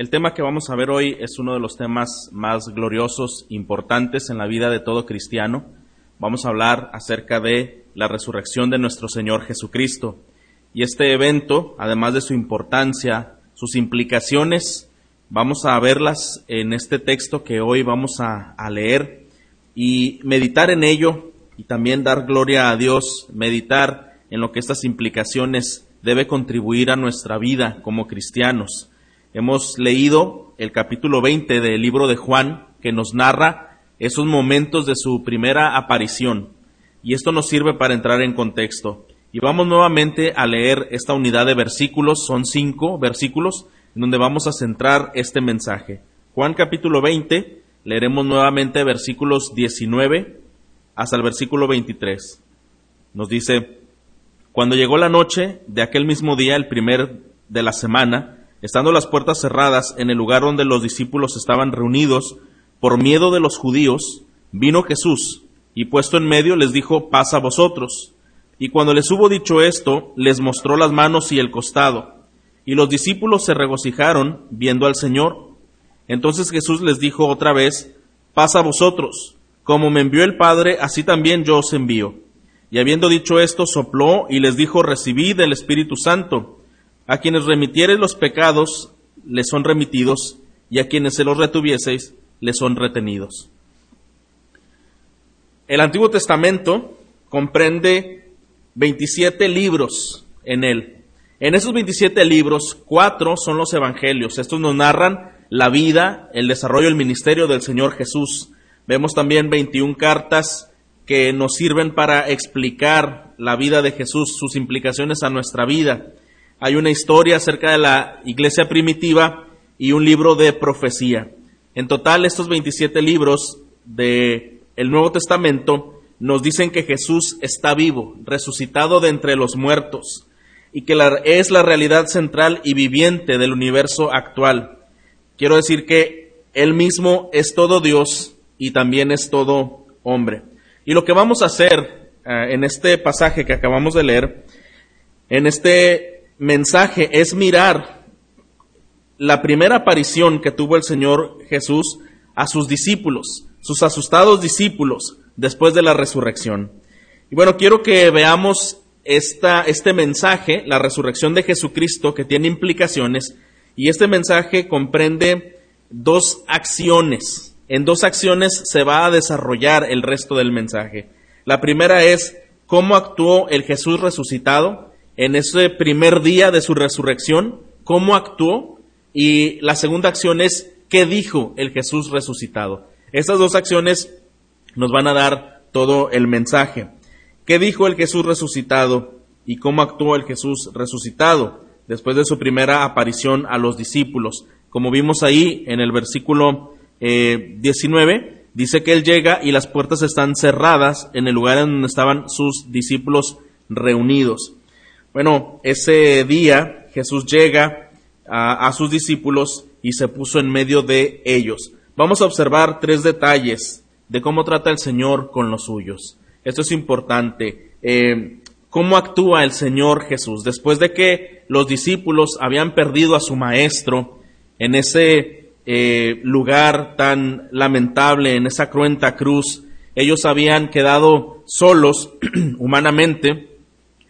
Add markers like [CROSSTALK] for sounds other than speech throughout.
El tema que vamos a ver hoy es uno de los temas más gloriosos, importantes en la vida de todo cristiano. Vamos a hablar acerca de la resurrección de nuestro Señor Jesucristo. Y este evento, además de su importancia, sus implicaciones, vamos a verlas en este texto que hoy vamos a, a leer y meditar en ello y también dar gloria a Dios, meditar en lo que estas implicaciones debe contribuir a nuestra vida como cristianos. Hemos leído el capítulo 20 del libro de Juan que nos narra esos momentos de su primera aparición. Y esto nos sirve para entrar en contexto. Y vamos nuevamente a leer esta unidad de versículos, son cinco versículos, en donde vamos a centrar este mensaje. Juan capítulo 20, leeremos nuevamente versículos 19 hasta el versículo 23. Nos dice, cuando llegó la noche de aquel mismo día, el primer de la semana, Estando las puertas cerradas en el lugar donde los discípulos estaban reunidos, por miedo de los judíos, vino Jesús, y puesto en medio les dijo, pasa a vosotros. Y cuando les hubo dicho esto, les mostró las manos y el costado. Y los discípulos se regocijaron viendo al Señor. Entonces Jesús les dijo otra vez, pasa a vosotros. Como me envió el Padre, así también yo os envío. Y habiendo dicho esto, sopló y les dijo, recibid el Espíritu Santo. A quienes remitiereis los pecados, les son remitidos, y a quienes se los retuvieseis, les son retenidos. El Antiguo Testamento comprende 27 libros en él. En esos 27 libros, cuatro son los evangelios. Estos nos narran la vida, el desarrollo, el ministerio del Señor Jesús. Vemos también 21 cartas que nos sirven para explicar la vida de Jesús, sus implicaciones a nuestra vida hay una historia acerca de la iglesia primitiva y un libro de profecía. En total, estos 27 libros del el Nuevo Testamento nos dicen que Jesús está vivo, resucitado de entre los muertos, y que es la realidad central y viviente del universo actual. Quiero decir que Él mismo es todo Dios y también es todo hombre. Y lo que vamos a hacer eh, en este pasaje que acabamos de leer, en este mensaje es mirar la primera aparición que tuvo el Señor Jesús a sus discípulos, sus asustados discípulos, después de la resurrección. Y bueno, quiero que veamos esta, este mensaje, la resurrección de Jesucristo, que tiene implicaciones, y este mensaje comprende dos acciones. En dos acciones se va a desarrollar el resto del mensaje. La primera es cómo actuó el Jesús resucitado, en ese primer día de su resurrección, cómo actuó, y la segunda acción es qué dijo el Jesús resucitado. Estas dos acciones nos van a dar todo el mensaje. ¿Qué dijo el Jesús resucitado y cómo actuó el Jesús resucitado después de su primera aparición a los discípulos? Como vimos ahí en el versículo 19, eh, dice que Él llega y las puertas están cerradas en el lugar en donde estaban sus discípulos reunidos. Bueno, ese día Jesús llega a, sus discípulos y se puso en medio de ellos. Vamos a observar tres detalles de cómo trata el Señor con los suyos. Esto es importante. Eh, ¿Cómo actúa el Señor Jesús? Después de que los discípulos habían perdido a su Maestro en ese eh, lugar tan lamentable, en esa cruenta cruz, ellos habían quedado solos [CLEARS THROAT] humanamente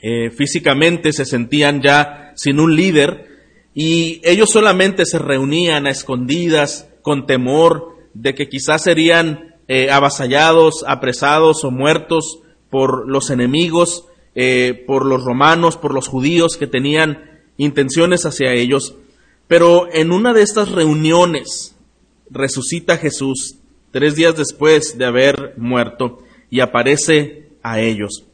eh, físicamente se sentían ya sin un líder y ellos solamente se reunían a escondidas con temor de que quizás serían eh, avasallados, apresados o muertos por los enemigos, eh, por los romanos, por los judíos que tenían intenciones hacia ellos. Pero en una de estas reuniones resucita Jesús tres días después de haber muerto y aparece a ellos.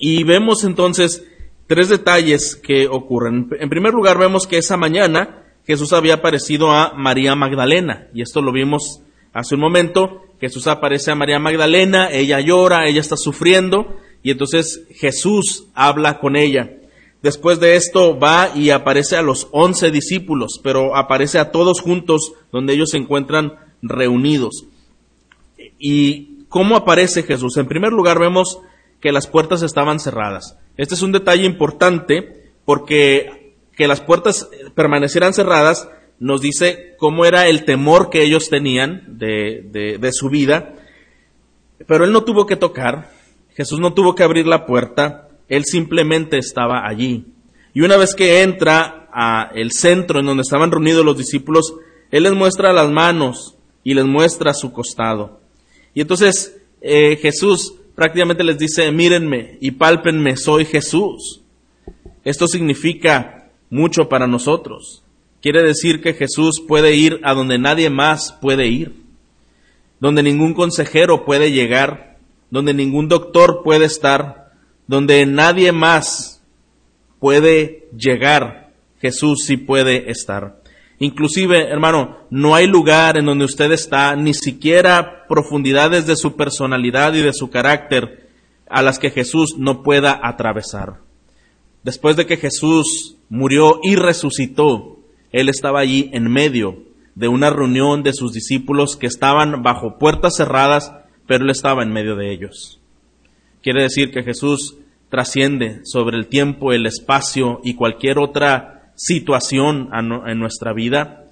Y vemos entonces tres detalles que ocurren. En primer lugar, vemos que esa mañana Jesús había aparecido a María Magdalena, y esto lo vimos hace un momento. Jesús aparece a María Magdalena, ella llora, ella está sufriendo, y entonces Jesús habla con ella. Después de esto va y aparece a los once discípulos, pero aparece a todos juntos donde ellos se encuentran reunidos. ¿Y cómo aparece Jesús? En primer lugar vemos que las puertas estaban cerradas. Este es un detalle importante porque que las puertas permanecieran cerradas nos dice cómo era el temor que ellos tenían de, de, su vida, pero él no tuvo que tocar, Jesús no tuvo que abrir la puerta, él simplemente estaba allí. Y una vez que entra a el centro en donde estaban reunidos los discípulos, él les muestra las manos y les muestra su costado. Y entonces eh, Jesús prácticamente les dice, mírenme y pálpenme, soy Jesús. Esto significa mucho para nosotros. Quiere decir que Jesús puede ir a donde nadie más puede ir, donde ningún consejero puede llegar, donde ningún doctor puede estar, donde nadie más puede llegar. Jesús sí puede estar. Inclusive, hermano, no hay lugar en donde usted está, ni siquiera profundidades de su personalidad y de su carácter a las que Jesús no pueda atravesar. Después de que Jesús murió y resucitó, Él estaba allí en medio de una reunión de sus discípulos que estaban bajo puertas cerradas, pero Él estaba en medio de ellos. Quiere decir que Jesús trasciende sobre el tiempo, el espacio y cualquier otra situación en nuestra vida,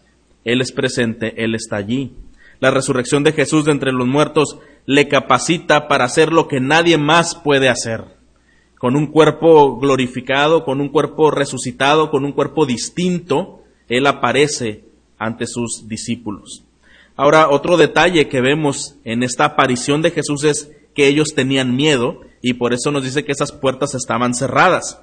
Él es presente, Él está allí. La resurrección de Jesús de entre los muertos le capacita para hacer lo que nadie más puede hacer. Con un cuerpo glorificado, con un cuerpo resucitado, con un cuerpo distinto, Él aparece ante sus discípulos. Ahora, otro detalle que vemos en esta aparición de Jesús es que ellos tenían miedo y por eso nos dice que esas puertas estaban cerradas.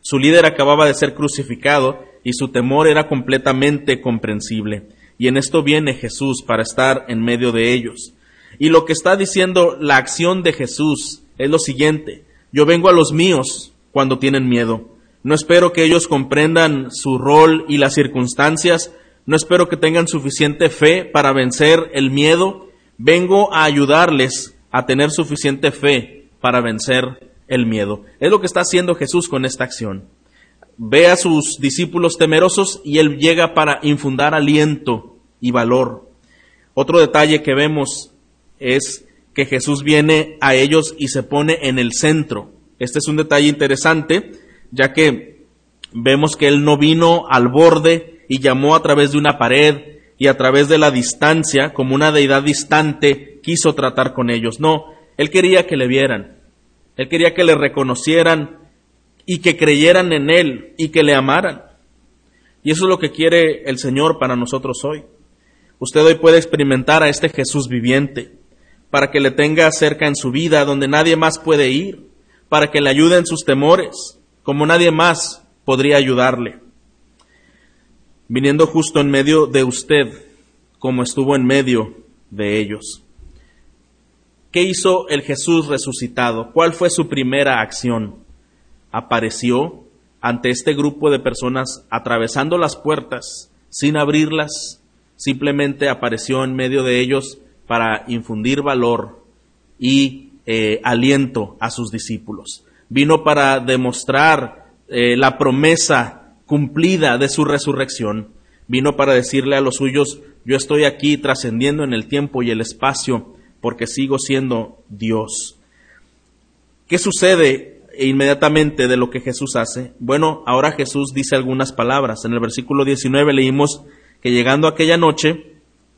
Su líder acababa de ser crucificado y su temor era completamente comprensible. Y en esto viene Jesús para estar en medio de ellos. Y lo que está diciendo la acción de Jesús es lo siguiente. Yo vengo a los míos cuando tienen miedo. No espero que ellos comprendan su rol y las circunstancias. No espero que tengan suficiente fe para vencer el miedo. Vengo a ayudarles a tener suficiente fe para vencer el miedo. Es lo que está haciendo Jesús con esta acción. Ve a sus discípulos temerosos y él llega para infundar aliento y valor. Otro detalle que vemos es que Jesús viene a ellos y se pone en el centro. Este es un detalle interesante, ya que vemos que él no vino al borde y llamó a través de una pared y a través de la distancia, como una deidad distante, quiso tratar con ellos. No, él quería que le vieran. Él quería que le reconocieran y que creyeran en Él y que le amaran. Y eso es lo que quiere el Señor para nosotros hoy. Usted hoy puede experimentar a este Jesús viviente para que le tenga cerca en su vida donde nadie más puede ir, para que le ayude en sus temores, como nadie más podría ayudarle. Viniendo justo en medio de usted, como estuvo en medio de ellos. ¿Qué hizo el Jesús resucitado? ¿Cuál fue su primera acción? Apareció ante este grupo de personas atravesando las puertas sin abrirlas, simplemente apareció en medio de ellos para infundir valor y eh, aliento a sus discípulos. Vino para demostrar eh, la promesa cumplida de su resurrección. Vino para decirle a los suyos, yo estoy aquí trascendiendo en el tiempo y el espacio porque sigo siendo Dios. ¿Qué sucede inmediatamente de lo que Jesús hace? Bueno, ahora Jesús dice algunas palabras. En el versículo 19 leímos que llegando aquella noche,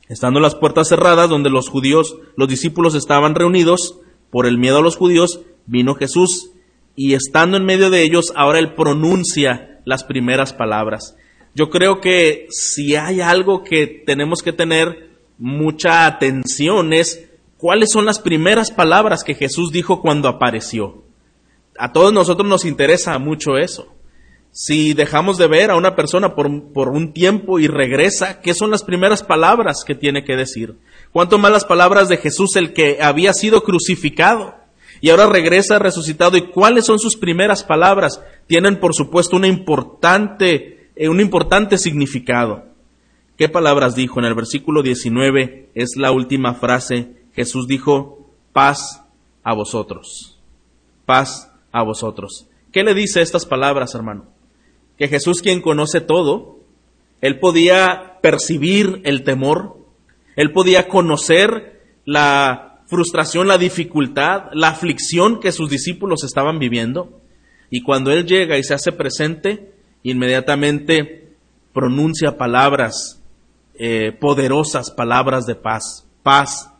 estando las puertas cerradas donde los judíos, los discípulos estaban reunidos, por el miedo a los judíos, vino Jesús y estando en medio de ellos, ahora él pronuncia las primeras palabras. Yo creo que si hay algo que tenemos que tener mucha atención es ¿Cuáles son las primeras palabras que Jesús dijo cuando apareció? A todos nosotros nos interesa mucho eso. Si dejamos de ver a una persona por, un tiempo y regresa, ¿qué son las primeras palabras que tiene que decir? ¿Cuánto más las palabras de Jesús, el que había sido crucificado? Y ahora regresa resucitado. ¿Y cuáles son sus primeras palabras? Tienen, por supuesto, una importante, eh, un importante significado. ¿Qué palabras dijo? En el versículo 19 es la última frase Jesús dijo, paz a vosotros, paz a vosotros. ¿Qué le dice estas palabras, hermano? Que Jesús, quien conoce todo, él podía percibir el temor, él podía conocer la frustración, la dificultad, la aflicción que sus discípulos estaban viviendo. Y cuando Él llega y se hace presente, inmediatamente pronuncia palabras eh, poderosas, palabras de paz. Paz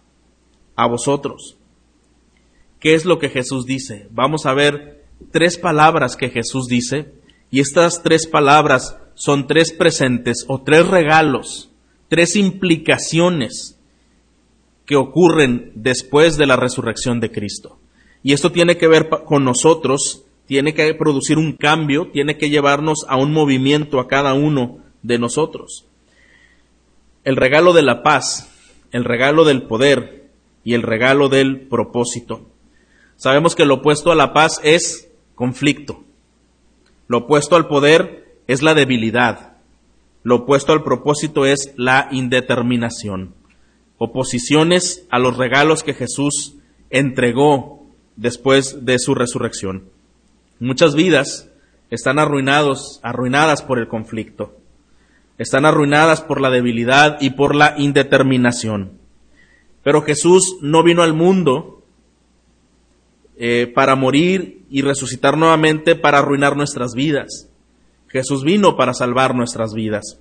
a vosotros. ¿Qué es lo que Jesús dice? Vamos a ver tres palabras que Jesús dice y estas tres palabras son tres presentes o tres regalos, tres implicaciones que ocurren después de la resurrección de Cristo. Y esto tiene que ver con nosotros, tiene que producir un cambio, tiene que llevarnos a un movimiento a cada uno de nosotros. El regalo de la paz, el regalo del poder y el regalo del propósito. Sabemos que lo opuesto a la paz es conflicto. Lo opuesto al poder es la debilidad. Lo opuesto al propósito es la indeterminación. Oposiciones a los regalos que Jesús entregó después de su resurrección. Muchas vidas están arruinados, arruinadas por el conflicto. Están arruinadas por la debilidad y por la indeterminación. Pero Jesús no vino al mundo eh, para morir y resucitar nuevamente para arruinar nuestras vidas. Jesús vino para salvar nuestras vidas.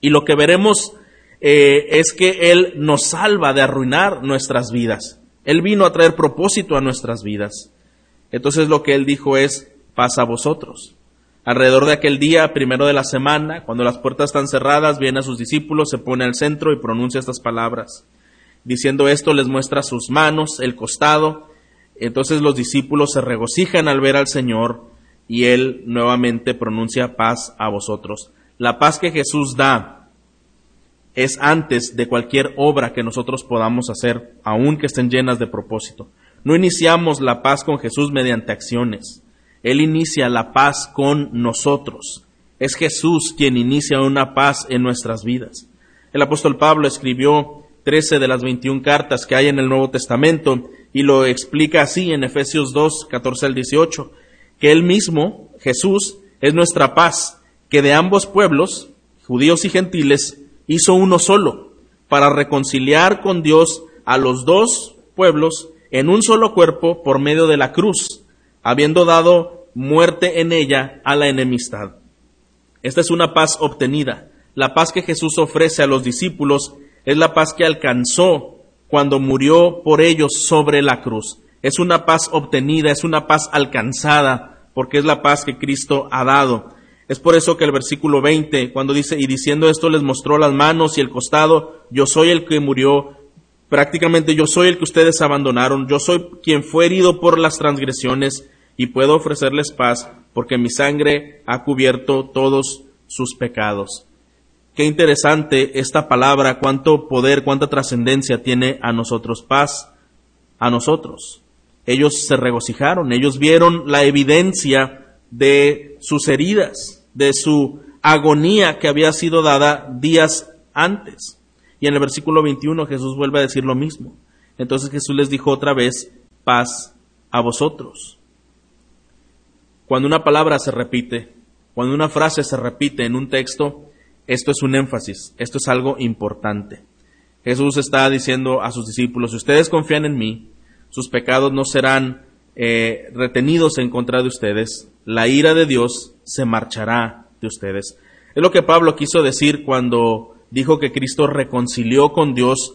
Y lo que veremos eh, es que Él nos salva de arruinar nuestras vidas. Él vino a traer propósito a nuestras vidas. Entonces lo que Él dijo es, pasa a vosotros. Alrededor de aquel día, primero de la semana, cuando las puertas están cerradas, viene a sus discípulos, se pone al centro y pronuncia estas palabras. Diciendo esto, les muestra sus manos, el costado, entonces los discípulos se regocijan al ver al Señor y Él nuevamente pronuncia paz a vosotros. La paz que Jesús da es antes de cualquier obra que nosotros podamos hacer, aun que estén llenas de propósito. No iniciamos la paz con Jesús mediante acciones. Él inicia la paz con nosotros. Es Jesús quien inicia una paz en nuestras vidas. El apóstol Pablo escribió 13 de las 21 cartas que hay en el Nuevo Testamento y lo explica así en Efesios 2, 14 al 18, que Él mismo, Jesús, es nuestra paz, que de ambos pueblos, judíos y gentiles, hizo uno solo, para reconciliar con Dios a los dos pueblos en un solo cuerpo por medio de la cruz, habiendo dado muerte en ella a la enemistad. Esta es una paz obtenida. La paz que Jesús ofrece a los discípulos es la paz que alcanzó cuando murió por ellos sobre la cruz. Es una paz obtenida, es una paz alcanzada, porque es la paz que Cristo ha dado. Es por eso que el versículo 20, cuando dice, y diciendo esto les mostró las manos y el costado, yo soy el que murió, prácticamente yo soy el que ustedes abandonaron, yo soy quien fue herido por las transgresiones y puedo ofrecerles paz, porque mi sangre ha cubierto todos sus pecados. Qué interesante esta palabra, cuánto poder, cuánta trascendencia tiene a nosotros, paz a nosotros. Ellos se regocijaron, ellos vieron la evidencia de sus heridas, de su agonía que había sido dada días antes. Y en el versículo 21 Jesús vuelve a decir lo mismo. Entonces Jesús les dijo otra vez, paz a vosotros. Cuando una palabra se repite, cuando una frase se repite en un texto, esto es un énfasis, esto es algo importante. Jesús está diciendo a sus discípulos, si ustedes confían en mí, sus pecados no serán eh, retenidos en contra de ustedes, la ira de Dios se marchará de ustedes. Es lo que Pablo quiso decir cuando dijo que Cristo reconcilió con Dios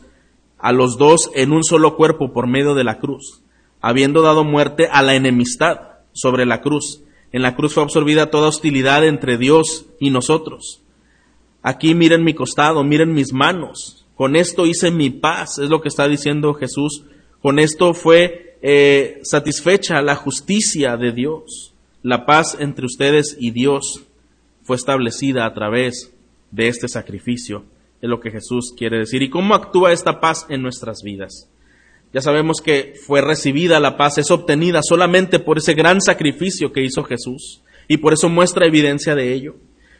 a los dos en un solo cuerpo por medio de la cruz, habiendo dado muerte a la enemistad sobre la cruz. En la cruz fue absorbida toda hostilidad entre Dios y nosotros. Aquí miren mi costado, miren mis manos. Con esto hice mi paz, es lo que está diciendo Jesús. Con esto fue eh, satisfecha la justicia de Dios. La paz entre ustedes y Dios fue establecida a través de este sacrificio. Es lo que Jesús quiere decir. ¿Y cómo actúa esta paz en nuestras vidas? Ya sabemos que fue recibida la paz, es obtenida solamente por ese gran sacrificio que hizo Jesús. Y por eso muestra evidencia de ello.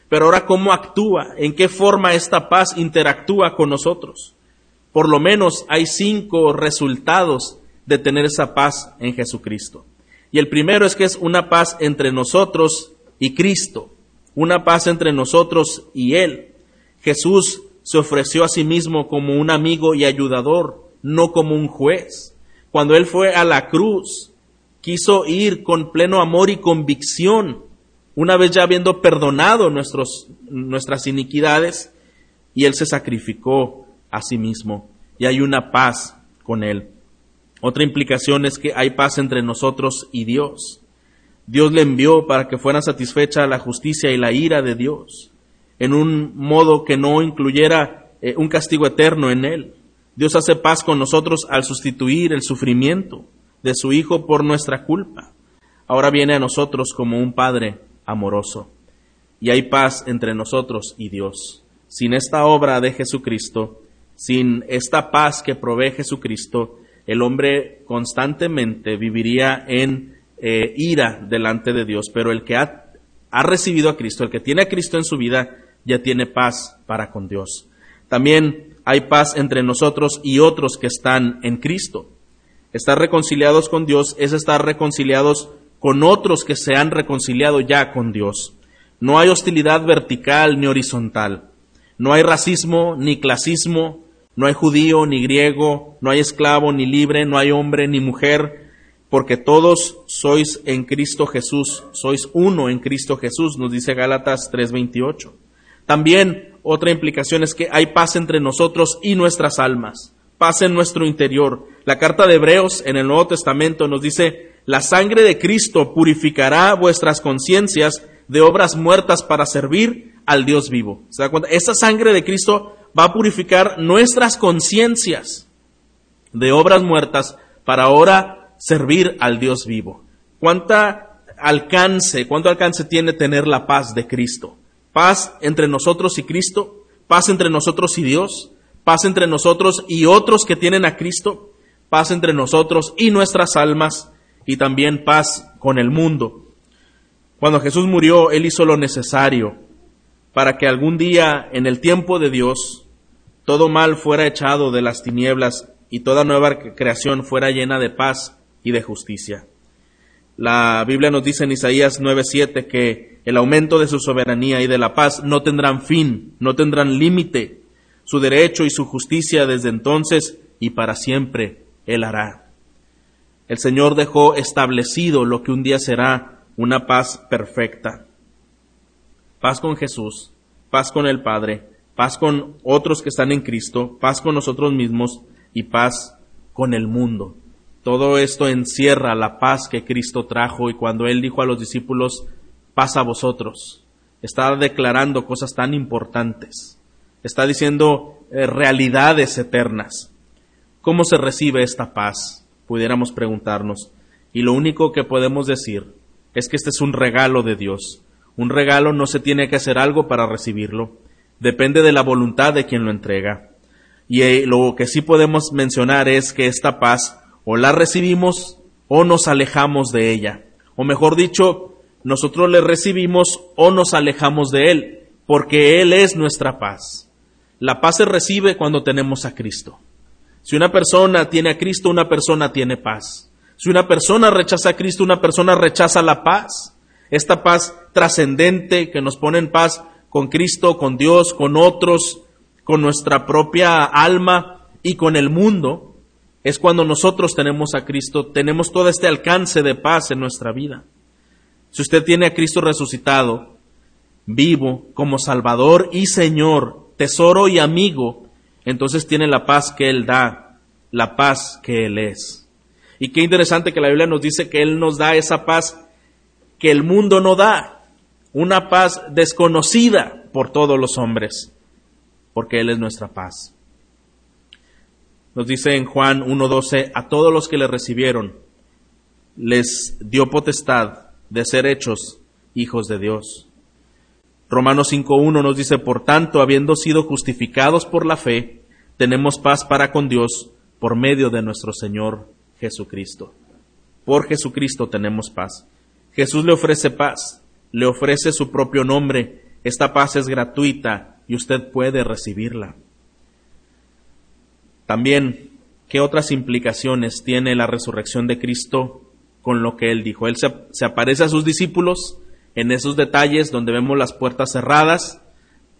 Pero ahora, ¿cómo actúa? ¿En qué forma esta paz interactúa con nosotros? Por lo menos hay cinco resultados de tener esa paz en Jesucristo. Y el primero es que es una paz entre nosotros y Cristo, una paz entre nosotros y Él. Jesús se ofreció a sí mismo como un amigo y ayudador, no como un juez. Cuando Él fue a la cruz, quiso ir con pleno amor y convicción una vez ya habiendo perdonado nuestros, nuestras iniquidades, y Él se sacrificó a sí mismo, y hay una paz con Él. Otra implicación es que hay paz entre nosotros y Dios. Dios le envió para que fuera satisfecha la justicia y la ira de Dios, en un modo que no incluyera eh, un castigo eterno en Él. Dios hace paz con nosotros al sustituir el sufrimiento de su Hijo por nuestra culpa. Ahora viene a nosotros como un Padre amoroso. Y hay paz entre nosotros y Dios. Sin esta obra de Jesucristo, sin esta paz que provee Jesucristo, el hombre constantemente viviría en eh, ira delante de Dios, pero el que ha, ha recibido a Cristo, el que tiene a Cristo en su vida, ya tiene paz para con Dios. También hay paz entre nosotros y otros que están en Cristo. Estar reconciliados con Dios es estar reconciliados con otros que se han reconciliado ya con Dios. No hay hostilidad vertical ni horizontal. No hay racismo ni clasismo. No hay judío ni griego. No hay esclavo ni libre. No hay hombre ni mujer. Porque todos sois en Cristo Jesús. Sois uno en Cristo Jesús, nos dice Gálatas 3:28. También otra implicación es que hay paz entre nosotros y nuestras almas. Paz en nuestro interior. La carta de Hebreos en el Nuevo Testamento nos dice, la sangre de Cristo purificará vuestras conciencias de obras muertas para servir al Dios vivo. ¿Se da cuenta? Esa sangre de Cristo va a purificar nuestras conciencias de obras muertas para ahora servir al Dios vivo. ¿Cuánta alcance, cuánto alcance tiene tener la paz de Cristo? Paz entre nosotros y Cristo, paz entre nosotros y Dios, paz entre nosotros y otros que tienen a Cristo, paz entre nosotros y nuestras almas, y también paz con el mundo. Cuando Jesús murió, Él hizo lo necesario para que algún día, en el tiempo de Dios, todo mal fuera echado de las tinieblas y toda nueva creación fuera llena de paz y de justicia. La Biblia nos dice en Isaías 9:7 que el aumento de su soberanía y de la paz no tendrán fin, no tendrán límite. Su derecho y su justicia desde entonces y para siempre Él hará. El Señor dejó establecido lo que un día será una paz perfecta. Paz con Jesús, paz con el Padre, paz con otros que están en Cristo, paz con nosotros mismos y paz con el mundo. Todo esto encierra la paz que Cristo trajo y cuando Él dijo a los discípulos, paz a vosotros, está declarando cosas tan importantes, está diciendo eh, realidades eternas. ¿Cómo se recibe esta paz? Pudiéramos preguntarnos. Y lo único que podemos decir es que este es un regalo de Dios. Un regalo no se tiene que hacer algo para recibirlo. Depende de la voluntad de quien lo entrega. Y eh, lo que sí podemos mencionar es que esta paz o la recibimos o nos alejamos de ella. O mejor dicho, nosotros le recibimos o nos alejamos de Él, porque Él es nuestra paz. La paz se recibe cuando tenemos a Cristo. Si una persona tiene a Cristo, una persona tiene paz. Si una persona rechaza a Cristo, una persona rechaza la paz. Esta paz trascendente que nos pone en paz con Cristo, con Dios, con otros, con nuestra propia alma y con el mundo, es cuando nosotros tenemos a Cristo, tenemos todo este alcance de paz en nuestra vida. Si usted tiene a Cristo resucitado, vivo, como Salvador y Señor, tesoro y amigo, entonces tiene la paz que Él da, la paz que Él es. Y qué interesante que la Biblia nos dice que Él nos da esa paz que el mundo no da, una paz desconocida por todos los hombres, porque Él es nuestra paz. Nos dice en Juan 1.12, a todos los que le recibieron, les dio potestad de ser hechos hijos de Dios. Romanos 5.1 nos dice, por tanto, habiendo sido justificados por la fe, tenemos paz para con Dios por medio de nuestro Señor Jesucristo. Por Jesucristo tenemos paz. Jesús le ofrece paz, le ofrece su propio nombre. Esta paz es gratuita y usted puede recibirla. También, ¿qué otras implicaciones tiene la resurrección de Cristo con lo que Él dijo? Él se, se aparece a sus discípulos, en esos detalles donde vemos las puertas cerradas,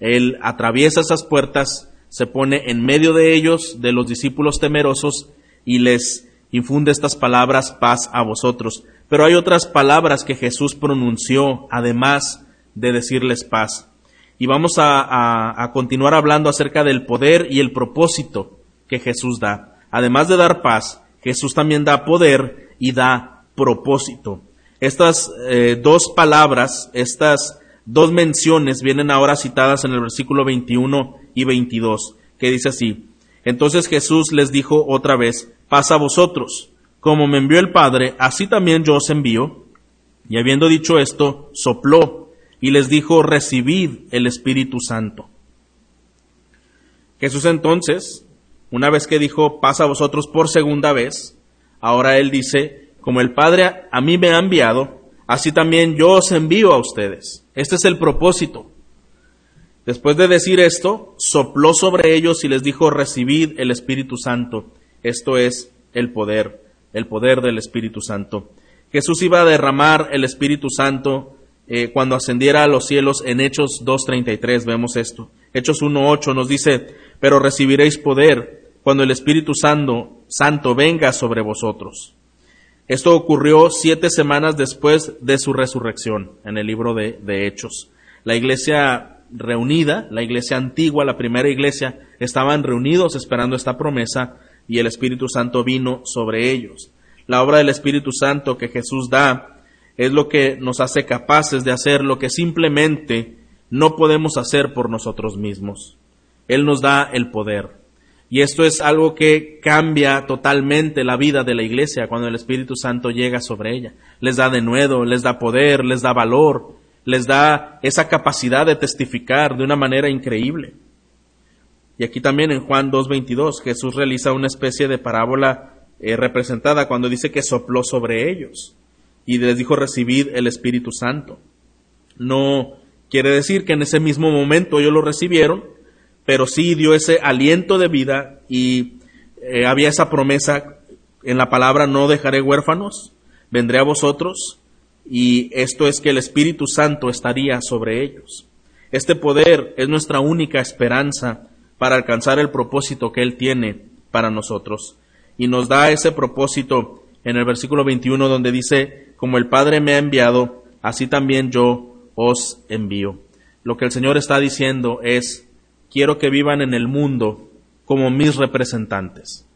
Él atraviesa esas puertas, se pone en medio de ellos, de los discípulos temerosos, y les infunde estas palabras paz a vosotros. Pero hay otras palabras que Jesús pronunció además de decirles paz. Y vamos a, continuar hablando acerca del poder y el propósito que Jesús da. Además de dar paz, Jesús también da poder y da propósito. Estas eh, dos palabras, estas dos menciones vienen ahora citadas en el versículo 21 y 22, que dice así, entonces Jesús les dijo otra vez, paz a vosotros, como me envió el Padre, así también yo os envío. Y habiendo dicho esto, sopló y les dijo, recibid el Espíritu Santo. Jesús entonces, una vez que dijo, paz a vosotros por segunda vez, ahora él dice, como el Padre a mí me ha enviado, así también yo os envío a ustedes. Este es el propósito. Después de decir esto, sopló sobre ellos y les dijo, recibid el Espíritu Santo. Esto es el poder, el poder del Espíritu Santo. Jesús iba a derramar el Espíritu Santo eh, cuando ascendiera a los cielos en Hechos 2.33, vemos esto. Hechos 1.8 nos dice, pero recibiréis poder cuando el Espíritu Santo, Santo venga sobre vosotros. Esto ocurrió siete semanas después de su resurrección en el libro de, de Hechos. La iglesia reunida, la iglesia antigua, la primera iglesia, estaban reunidos esperando esta promesa y el Espíritu Santo vino sobre ellos. La obra del Espíritu Santo que Jesús da es lo que nos hace capaces de hacer lo que simplemente no podemos hacer por nosotros mismos. Él nos da el poder. Y esto es algo que cambia totalmente la vida de la iglesia cuando el Espíritu Santo llega sobre ella. Les da de nuevo, les da poder, les da valor, les da esa capacidad de testificar de una manera increíble. Y aquí también en Juan 2.22 Jesús realiza una especie de parábola eh, representada cuando dice que sopló sobre ellos y les dijo recibid el Espíritu Santo. No quiere decir que en ese mismo momento ellos lo recibieron, pero sí dio ese aliento de vida y eh, había esa promesa en la palabra no dejaré huérfanos, vendré a vosotros y esto es que el Espíritu Santo estaría sobre ellos. Este poder es nuestra única esperanza para alcanzar el propósito que Él tiene para nosotros. Y nos da ese propósito en el versículo 21 donde dice, como el Padre me ha enviado, así también yo os envío. Lo que el Señor está diciendo es, quiero que vivan en el mundo como mis representantes.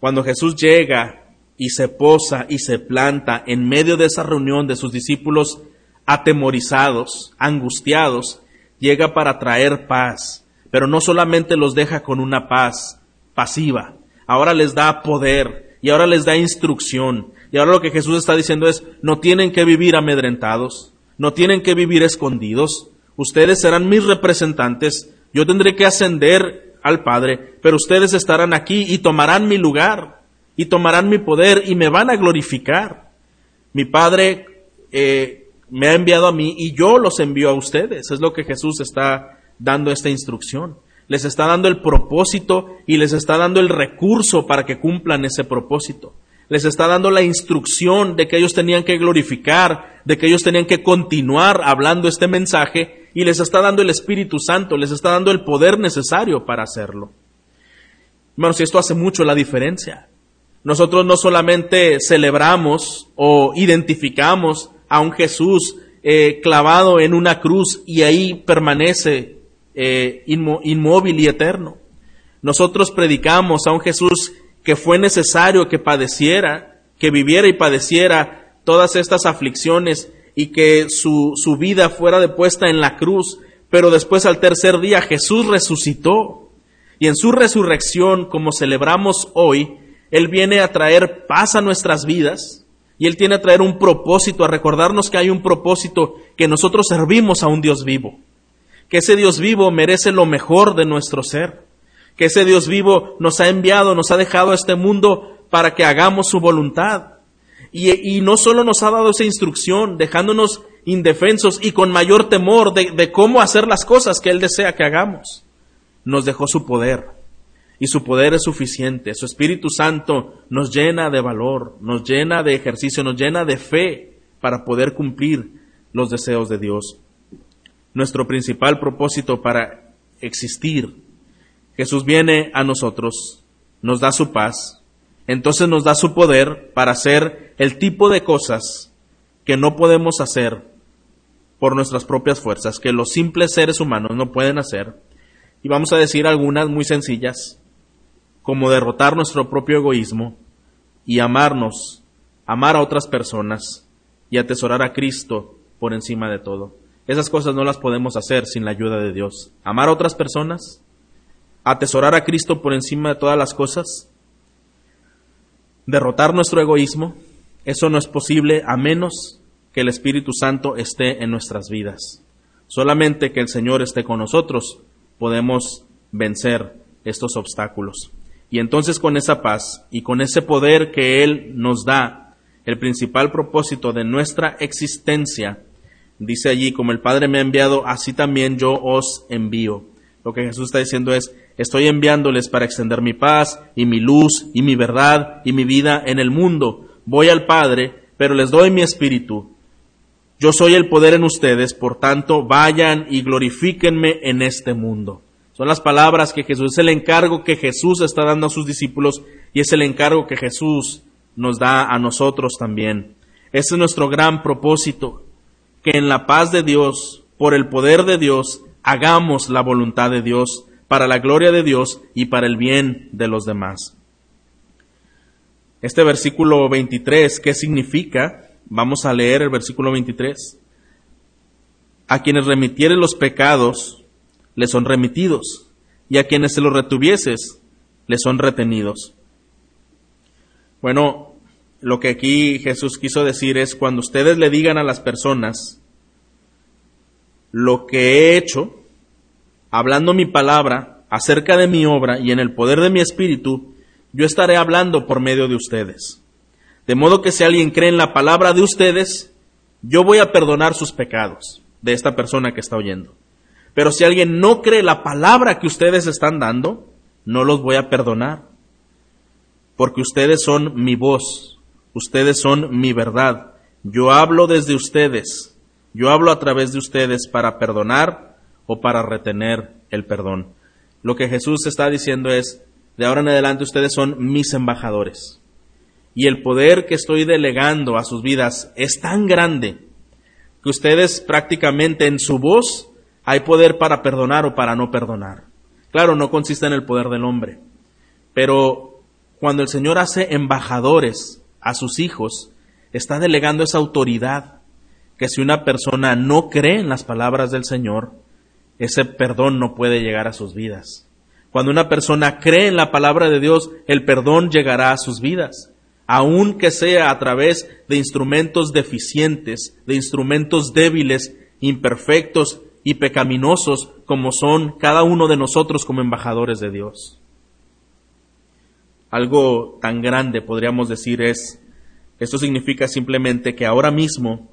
Cuando Jesús llega y se posa y se planta en medio de esa reunión de sus discípulos atemorizados, angustiados, llega para traer paz, pero no solamente los deja con una paz pasiva, ahora les da poder y ahora les da instrucción. Y ahora lo que Jesús está diciendo es, no tienen que vivir amedrentados, no tienen que vivir escondidos, ustedes serán mis representantes, yo tendré que ascender al Padre, pero ustedes estarán aquí y tomarán mi lugar y tomarán mi poder y me van a glorificar. Mi Padre eh, me ha enviado a mí y yo los envío a ustedes. Es lo que Jesús está dando esta instrucción. Les está dando el propósito y les está dando el recurso para que cumplan ese propósito. Les está dando la instrucción de que ellos tenían que glorificar, de que ellos tenían que continuar hablando este mensaje y les está dando el Espíritu Santo, les está dando el poder necesario para hacerlo. Hermanos, y esto hace mucho la diferencia. Nosotros no solamente celebramos o identificamos a un Jesús eh, clavado en una cruz y ahí permanece eh, inmóvil y eterno. Nosotros predicamos a un Jesús que fue necesario que padeciera, que viviera y padeciera todas estas aflicciones y que su, su vida fuera depuesta en la cruz, pero después al tercer día Jesús resucitó. Y en su resurrección, como celebramos hoy, él viene a traer paz a nuestras vidas y Él tiene a traer un propósito, a recordarnos que hay un propósito, que nosotros servimos a un Dios vivo, que ese Dios vivo merece lo mejor de nuestro ser, que ese Dios vivo nos ha enviado, nos ha dejado a este mundo para que hagamos su voluntad. Y, no solo nos ha dado esa instrucción, dejándonos indefensos y con mayor temor de cómo hacer las cosas que Él desea que hagamos, nos dejó su poder y su poder es suficiente. Su Espíritu Santo nos llena de valor, nos llena de ejercicio, nos llena de fe para poder cumplir los deseos de Dios. Nuestro principal propósito para existir. Jesús viene a nosotros, nos da su paz entonces nos da su poder para hacer el tipo de cosas que no podemos hacer por nuestras propias fuerzas, que los simples seres humanos no pueden hacer. Y vamos a decir algunas muy sencillas, como derrotar nuestro propio egoísmo y amarnos, amar a otras personas y atesorar a Cristo por encima de todo. Esas cosas no las podemos hacer sin la ayuda de Dios. Amar a otras personas, atesorar a Cristo por encima de todas las cosas, derrotar nuestro egoísmo, eso no es posible a menos que el Espíritu Santo esté en nuestras vidas. Solamente que el Señor esté con nosotros podemos vencer estos obstáculos. Y entonces con esa paz y con ese poder que Él nos da, el principal propósito de nuestra existencia, dice allí, como el Padre me ha enviado, así también yo os envío. Lo que Jesús está diciendo es, estoy enviándoles para extender mi paz y mi luz y mi verdad y mi vida en el mundo. Voy al Padre, pero les doy mi espíritu yo soy el poder en ustedes, por tanto, vayan y glorifíquenme en este mundo. Son las palabras que Jesús, es el encargo que Jesús está dando a sus discípulos y es el encargo que Jesús nos da a nosotros también. Ese es nuestro gran propósito, que en la paz de Dios, por el poder de Dios, hagamos la voluntad de Dios, para la gloria de Dios y para el bien de los demás. Este versículo 23, ¿qué significa? Vamos a leer el versículo 23. A quienes remitieres los pecados, les son remitidos, y a quienes se los retuvieses, les son retenidos. Bueno, lo que aquí Jesús quiso decir es cuando ustedes le digan a las personas lo que he hecho, hablando mi palabra acerca de mi obra y en el poder de mi espíritu, yo estaré hablando por medio de ustedes. De modo que si alguien cree en la palabra de ustedes, yo voy a perdonar sus pecados de esta persona que está oyendo. Pero si alguien no cree la palabra que ustedes están dando, no los voy a perdonar. Porque ustedes son mi voz, ustedes son mi verdad. Yo hablo desde ustedes, yo hablo a través de ustedes para perdonar o para retener el perdón. Lo que Jesús está diciendo es, de ahora en adelante ustedes son mis embajadores y el poder que estoy delegando a sus vidas es tan grande que ustedes prácticamente en su voz hay poder para perdonar o para no perdonar. Claro, no consiste en el poder del hombre, pero cuando el Señor hace embajadores a sus hijos, está delegando esa autoridad que si una persona no cree en las palabras del Señor, ese perdón no puede llegar a sus vidas. Cuando una persona cree en la palabra de Dios, el perdón llegará a sus vidas aun que sea a través de instrumentos deficientes, de instrumentos débiles, imperfectos y pecaminosos como son cada uno de nosotros como embajadores de Dios. Algo tan grande podríamos decir es, esto significa simplemente que ahora mismo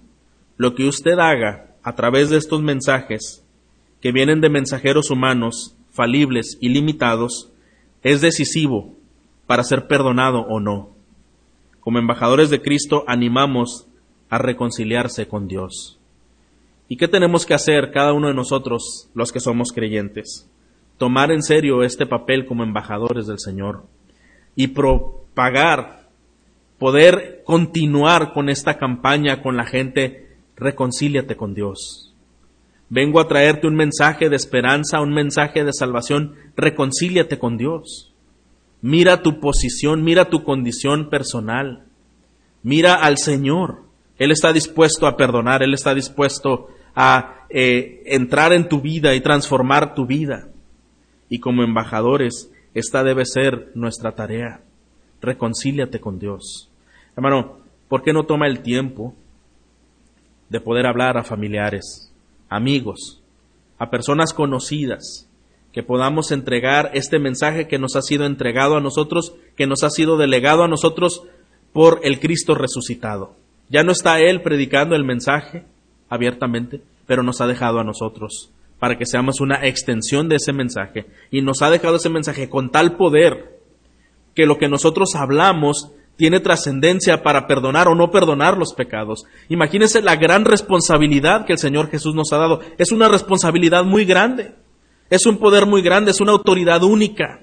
lo que usted haga a través de estos mensajes que vienen de mensajeros humanos, falibles y limitados, es decisivo para ser perdonado o no como embajadores de Cristo, animamos a reconciliarse con Dios. ¿Y qué tenemos que hacer cada uno de nosotros, los que somos creyentes? Tomar en serio este papel como embajadores del Señor y propagar, poder continuar con esta campaña con la gente, reconcíliate con Dios. Vengo a traerte un mensaje de esperanza, un mensaje de salvación, reconcíliate con Dios. Mira tu posición, mira tu condición personal. Mira al Señor. Él está dispuesto a perdonar, Él está dispuesto a eh, entrar en tu vida y transformar tu vida. Y como embajadores, esta debe ser nuestra tarea. Reconcíliate con Dios. Hermano, ¿por qué no toma el tiempo de poder hablar a familiares, amigos, a personas conocidas, que podamos entregar este mensaje que nos ha sido entregado a nosotros, que nos ha sido delegado a nosotros por el Cristo resucitado. Ya no está Él predicando el mensaje abiertamente, pero nos ha dejado a nosotros para que seamos una extensión de ese mensaje. Y nos ha dejado ese mensaje con tal poder que lo que nosotros hablamos tiene trascendencia para perdonar o no perdonar los pecados. Imagínense la gran responsabilidad que el Señor Jesús nos ha dado. Es una responsabilidad muy grande. Es un poder muy grande, es una autoridad única.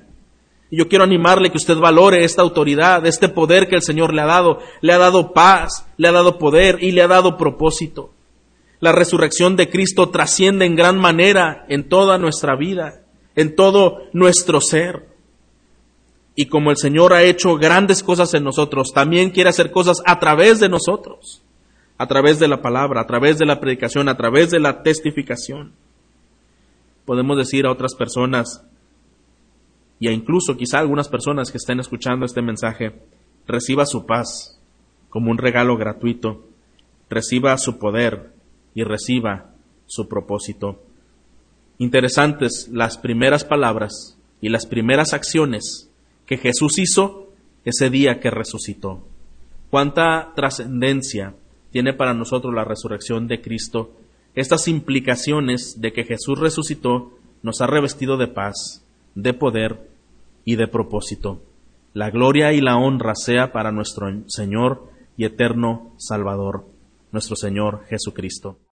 Y yo quiero animarle que usted valore esta autoridad, este poder que el Señor le ha dado. Le ha dado paz, le ha dado poder y le ha dado propósito. La resurrección de Cristo trasciende en gran manera en toda nuestra vida, en todo nuestro ser. Y como el Señor ha hecho grandes cosas en nosotros, también quiere hacer cosas a través de nosotros, a través de la palabra, a través de la predicación, a través de la testificación. Podemos decir a otras personas, y a incluso quizá algunas personas que estén escuchando este mensaje, reciba su paz como un regalo gratuito, reciba su poder y reciba su propósito. Interesantes las primeras palabras y las primeras acciones que Jesús hizo ese día que resucitó. Cuánta trascendencia tiene para nosotros la resurrección de Cristo. Estas implicaciones de que Jesús resucitó nos ha revestido de paz, de poder y de propósito. La gloria y la honra sea para nuestro Señor y eterno Salvador, nuestro Señor Jesucristo.